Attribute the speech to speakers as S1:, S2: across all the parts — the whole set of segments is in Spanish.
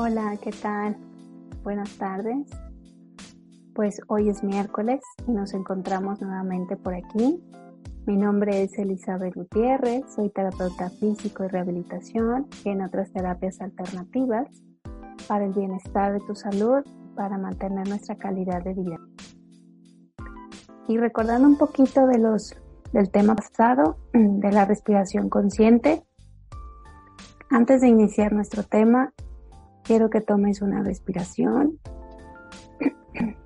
S1: Hola, ¿qué tal? Buenas tardes. Pues hoy es miércoles y nos encontramos nuevamente por aquí. Mi nombre es Elizabeth Gutiérrez, soy terapeuta físico y rehabilitación en otras terapias alternativas para el bienestar de tu salud, para mantener nuestra calidad de vida. Y recordando un poquito de los, del tema pasado, de la respiración consciente, antes de iniciar nuestro tema, quiero que tomes una respiración.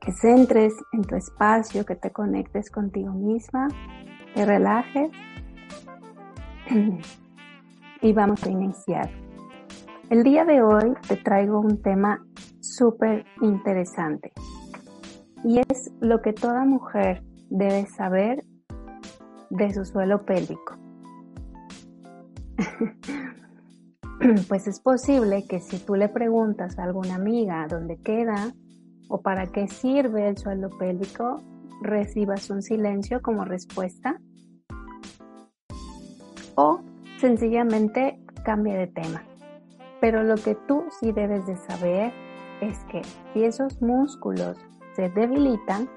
S1: Que centres en tu espacio, que te conectes contigo misma, te relajes y vamos a iniciar. El día de hoy te traigo un tema súper interesante y es lo que toda mujer debe saber de su suelo pélvico. pues es posible que si tú le preguntas a alguna amiga dónde queda o para qué sirve el suelo pélvico, recibas un silencio como respuesta o sencillamente cambie de tema. Pero lo que tú sí debes de saber es que si esos músculos se debilitan,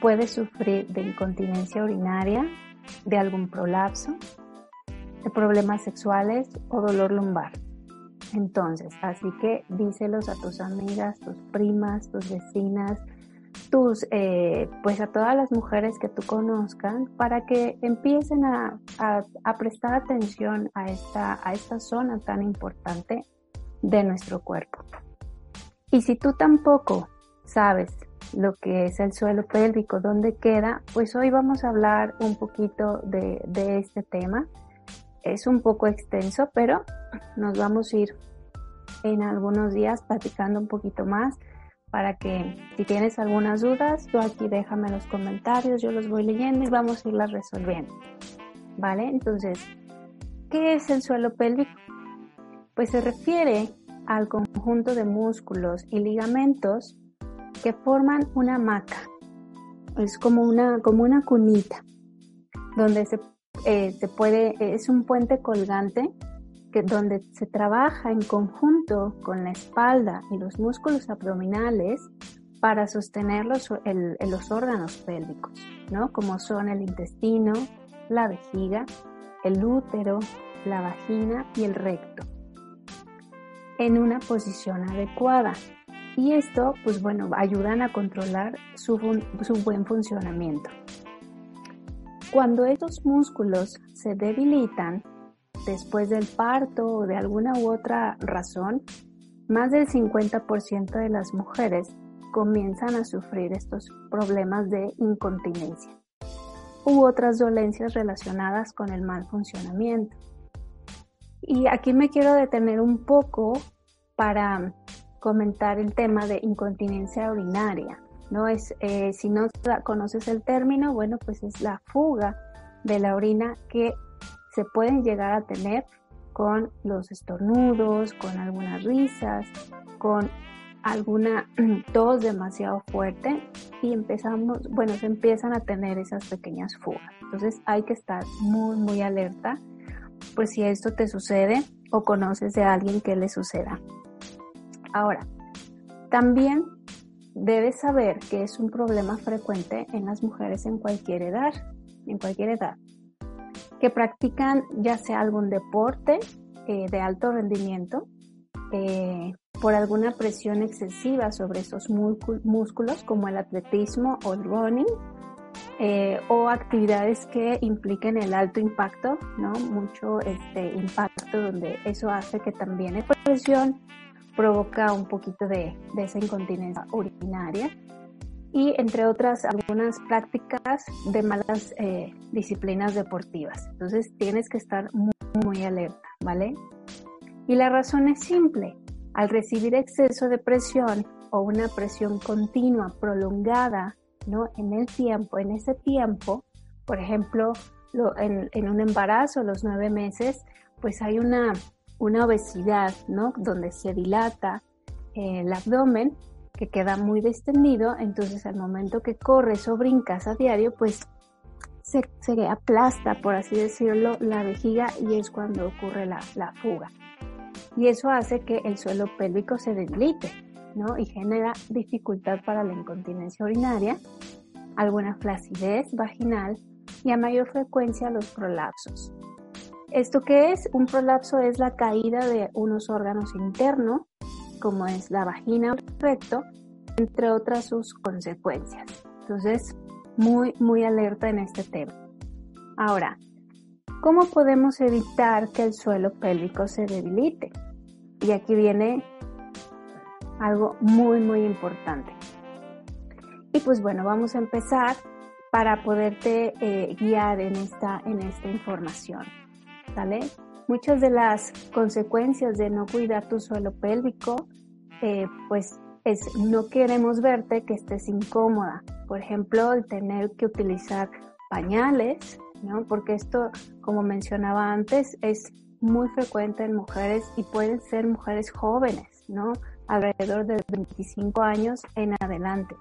S1: puedes sufrir de incontinencia urinaria, de algún prolapso, problemas sexuales o dolor lumbar. Entonces, así que díselos a tus amigas, tus primas, tus vecinas, tus, eh, pues a todas las mujeres que tú conozcan para que empiecen a, a, a prestar atención a esta, a esta zona tan importante de nuestro cuerpo. Y si tú tampoco sabes lo que es el suelo pélvico, dónde queda, pues hoy vamos a hablar un poquito de, de este tema es un poco extenso, pero nos vamos a ir en algunos días platicando un poquito más para que si tienes algunas dudas, tú aquí déjame los comentarios, yo los voy leyendo y vamos a irlas resolviendo. ¿Vale? Entonces, ¿qué es el suelo pélvico? Pues se refiere al conjunto de músculos y ligamentos que forman una maca. Es como una, como una cunita donde se eh, puede, es un puente colgante que, donde se trabaja en conjunto con la espalda y los músculos abdominales para sostener los, los órganos pélvicos, ¿no? Como son el intestino, la vejiga, el útero, la vagina y el recto, en una posición adecuada. Y esto, pues bueno, ayudan a controlar su, su buen funcionamiento. Cuando estos músculos se debilitan después del parto o de alguna u otra razón, más del 50% de las mujeres comienzan a sufrir estos problemas de incontinencia u otras dolencias relacionadas con el mal funcionamiento. Y aquí me quiero detener un poco para comentar el tema de incontinencia urinaria. ¿No? Es, eh, si no conoces el término, bueno, pues es la fuga de la orina que se pueden llegar a tener con los estornudos, con algunas risas, con alguna tos demasiado fuerte y empezamos, bueno, se empiezan a tener esas pequeñas fugas. Entonces hay que estar muy, muy alerta, pues si esto te sucede o conoces de alguien que le suceda. Ahora, también debes saber que es un problema frecuente en las mujeres en cualquier edad, en cualquier edad, que practican ya sea algún deporte eh, de alto rendimiento, eh, por alguna presión excesiva sobre esos músculos como el atletismo o el running, eh, o actividades que impliquen el alto impacto, ¿no? Mucho este impacto donde eso hace que también hay presión provoca un poquito de, esa incontinencia urinaria y entre otras algunas prácticas de malas eh, disciplinas deportivas. Entonces tienes que estar muy alerta, ¿vale? Y la razón es simple. Al recibir exceso de presión o una presión continua, prolongada, ¿no? En el tiempo, en ese tiempo, por ejemplo, en, un embarazo, los nueve meses, pues hay una, una obesidad, ¿no? Donde se dilata eh, el abdomen, que queda muy distendido, entonces al momento que corres o brincas a diario, pues se, aplasta, por así decirlo, la vejiga y es cuando ocurre la, la fuga. Y eso hace que el suelo pélvico se debilite, ¿no? Y genera dificultad para la incontinencia urinaria, alguna flacidez vaginal y a mayor frecuencia los prolapsos. ¿Esto qué es? Un prolapso es la caída de unos órganos internos, como es la vagina o el recto, entre otras sus consecuencias. Entonces, muy, muy alerta en este tema. Ahora, ¿cómo podemos evitar que el suelo pélvico se debilite? Y aquí viene algo muy, muy importante. Y pues bueno, vamos a empezar para poderte eh, guiar en esta, en esta información. Muchas de las consecuencias de no cuidar tu suelo pélvico, eh, pues es no queremos verte que estés incómoda. Por ejemplo, el tener que utilizar pañales, ¿no? Porque esto, como mencionaba antes, es muy frecuente en mujeres y pueden ser mujeres jóvenes, ¿no? Alrededor de 25 años en adelante.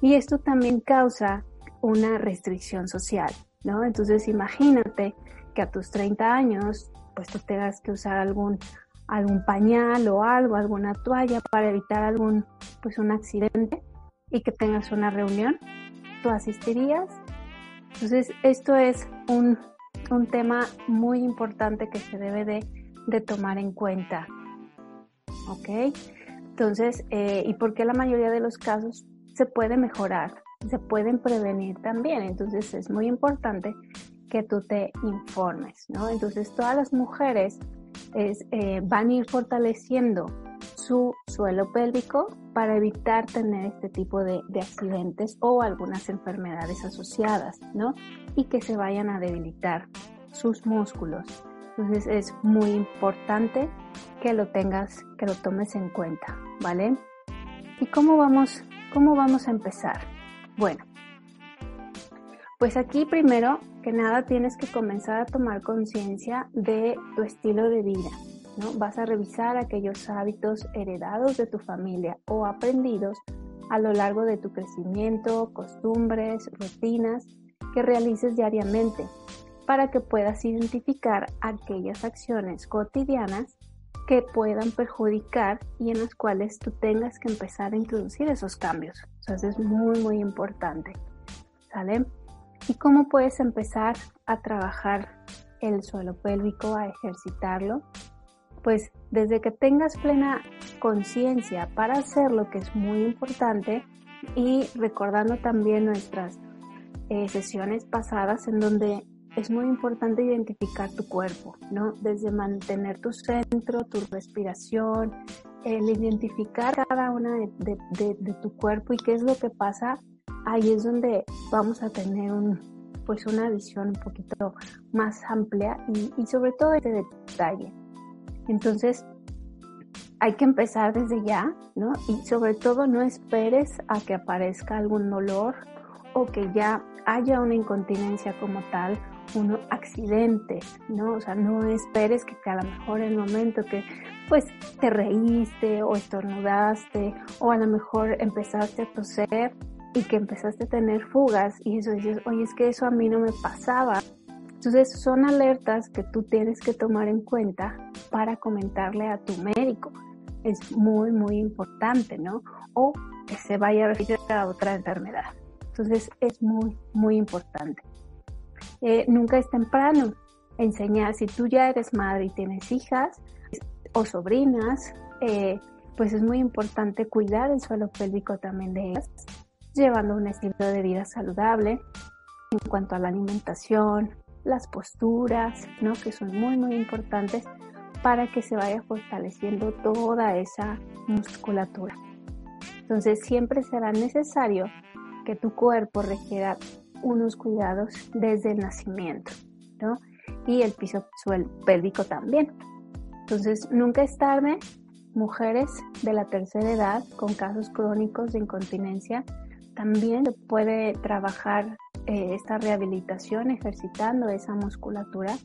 S1: Y esto también causa una restricción social, ¿no? Entonces imagínate que a tus 30 años, pues tú tengas que usar algún, algún pañal o algo, alguna toalla para evitar algún, pues un accidente y que tengas una reunión, ¿tú asistirías? Entonces esto es un, un tema muy importante que se debe de, de tomar en cuenta, ¿ok? Entonces, eh, ¿y por qué la mayoría de los casos se puede mejorar? se pueden prevenir también. Entonces es muy importante que tú te informes, ¿no? Entonces todas las mujeres eh, van a ir fortaleciendo su suelo pélvico para evitar tener este tipo de, de, accidentes o algunas enfermedades asociadas, ¿no? Y que se vayan a debilitar sus músculos. Entonces es muy importante que lo tengas, que lo tomes en cuenta, ¿vale? ¿Y cómo vamos, cómo vamos a empezar? Bueno, pues aquí primero que nada tienes que comenzar a tomar conciencia de tu estilo de vida. ¿no? Vas a revisar aquellos hábitos heredados de tu familia o aprendidos a lo largo de tu crecimiento, costumbres, rutinas que realices diariamente para que puedas identificar aquellas acciones cotidianas que puedan perjudicar y en las cuales tú tengas que empezar a introducir esos cambios. Entonces es muy, muy importante. ¿Sale? ¿Y cómo puedes empezar a trabajar el suelo pélvico, a ejercitarlo? Pues desde que tengas plena conciencia para hacerlo, que es muy importante, y recordando también nuestras eh, sesiones pasadas en donde es muy importante identificar tu cuerpo, ¿no? Desde mantener tu centro, tu respiración, el identificar cada una de, tu cuerpo y qué es lo que pasa, ahí es donde vamos a tener un, pues una visión un poquito más amplia y, y sobre todo este detalle. Entonces, hay que empezar desde ya, ¿no? Y sobre todo no esperes a que aparezca algún dolor o que ya haya una incontinencia como tal uno accidentes, ¿no? O sea, no esperes que, a lo mejor el momento que pues te reíste o estornudaste o a lo mejor empezaste a toser y que empezaste a tener fugas y eso dices, oye, es que eso a mí no me pasaba. Entonces son alertas que tú tienes que tomar en cuenta para comentarle a tu médico. Es muy, muy importante, ¿no? O que se vaya a referir a otra enfermedad. Entonces es muy, muy importante. Eh, nunca es temprano enseñar, si tú ya eres madre y tienes hijas o sobrinas, eh, pues es muy importante cuidar el suelo pélvico también de ellas, llevando un estilo de vida saludable en cuanto a la alimentación, las posturas, ¿no? que son muy, muy importantes para que se vaya fortaleciendo toda esa musculatura. Entonces siempre será necesario que tu cuerpo requiera unos cuidados desde el nacimiento, ¿no? Y el piso pélvico también. Entonces nunca es tarde, mujeres de la tercera edad con casos crónicos de incontinencia, también puede trabajar eh, esta rehabilitación ejercitando esa musculatura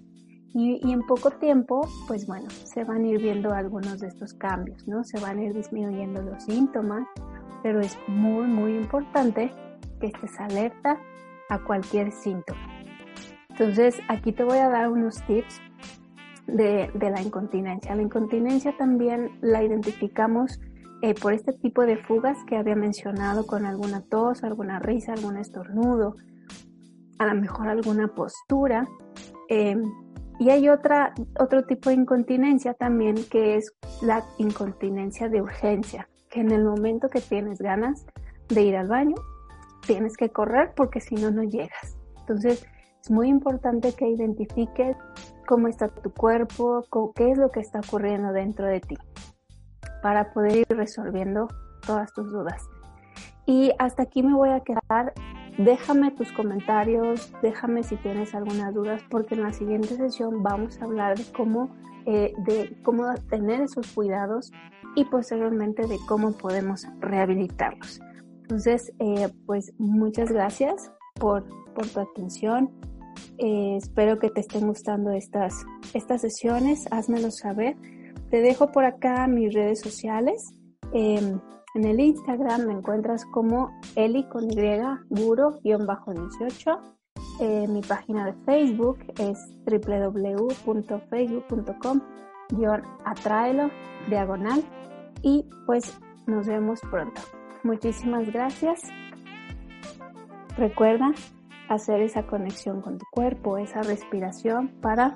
S1: y, y, en poco tiempo, pues bueno, se van a ir viendo algunos de estos cambios, ¿no? Se van a ir disminuyendo los síntomas, pero es muy, muy importante que estés alerta a cualquier síntoma. Entonces, aquí te voy a dar unos tips de, de la incontinencia. La incontinencia también la identificamos eh, por este tipo de fugas que había mencionado con alguna tos, alguna risa, algún estornudo, a lo mejor alguna postura. Eh, y hay otra, otro tipo de incontinencia también que es la incontinencia de urgencia, que en el momento que tienes ganas de ir al baño, tienes que correr porque si no, no llegas. Entonces, es muy importante que identifiques cómo está tu cuerpo, qué es lo que está ocurriendo dentro de ti, para poder ir resolviendo todas tus dudas. Y hasta aquí me voy a quedar Déjame tus comentarios, déjame si tienes algunas dudas, porque en la siguiente sesión vamos a hablar de cómo, eh, de cómo tener esos cuidados y posteriormente de cómo podemos rehabilitarlos. Entonces, eh, pues muchas gracias por, por tu atención. Eh, espero que te estén gustando estas, estas sesiones. Házmelo saber. Te dejo por acá mis redes sociales. Em, en el Instagram me encuentras como Eli con Y, Guro-18. Eh, mi página de Facebook es www.facebook.com atraelo diagonal y pues nos vemos pronto. Muchísimas gracias. Recuerda hacer esa conexión con tu cuerpo, esa respiración para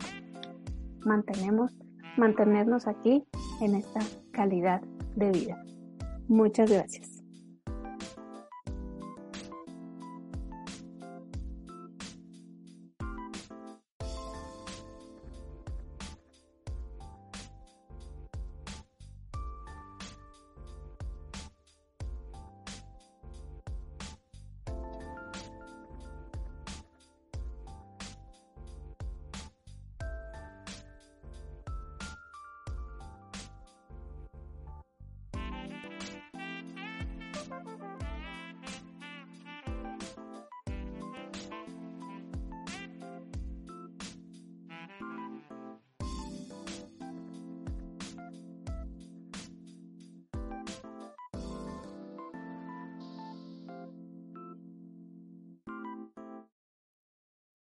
S1: mantenemos, mantenernos aquí en esta calidad de vida. Muchas gracias.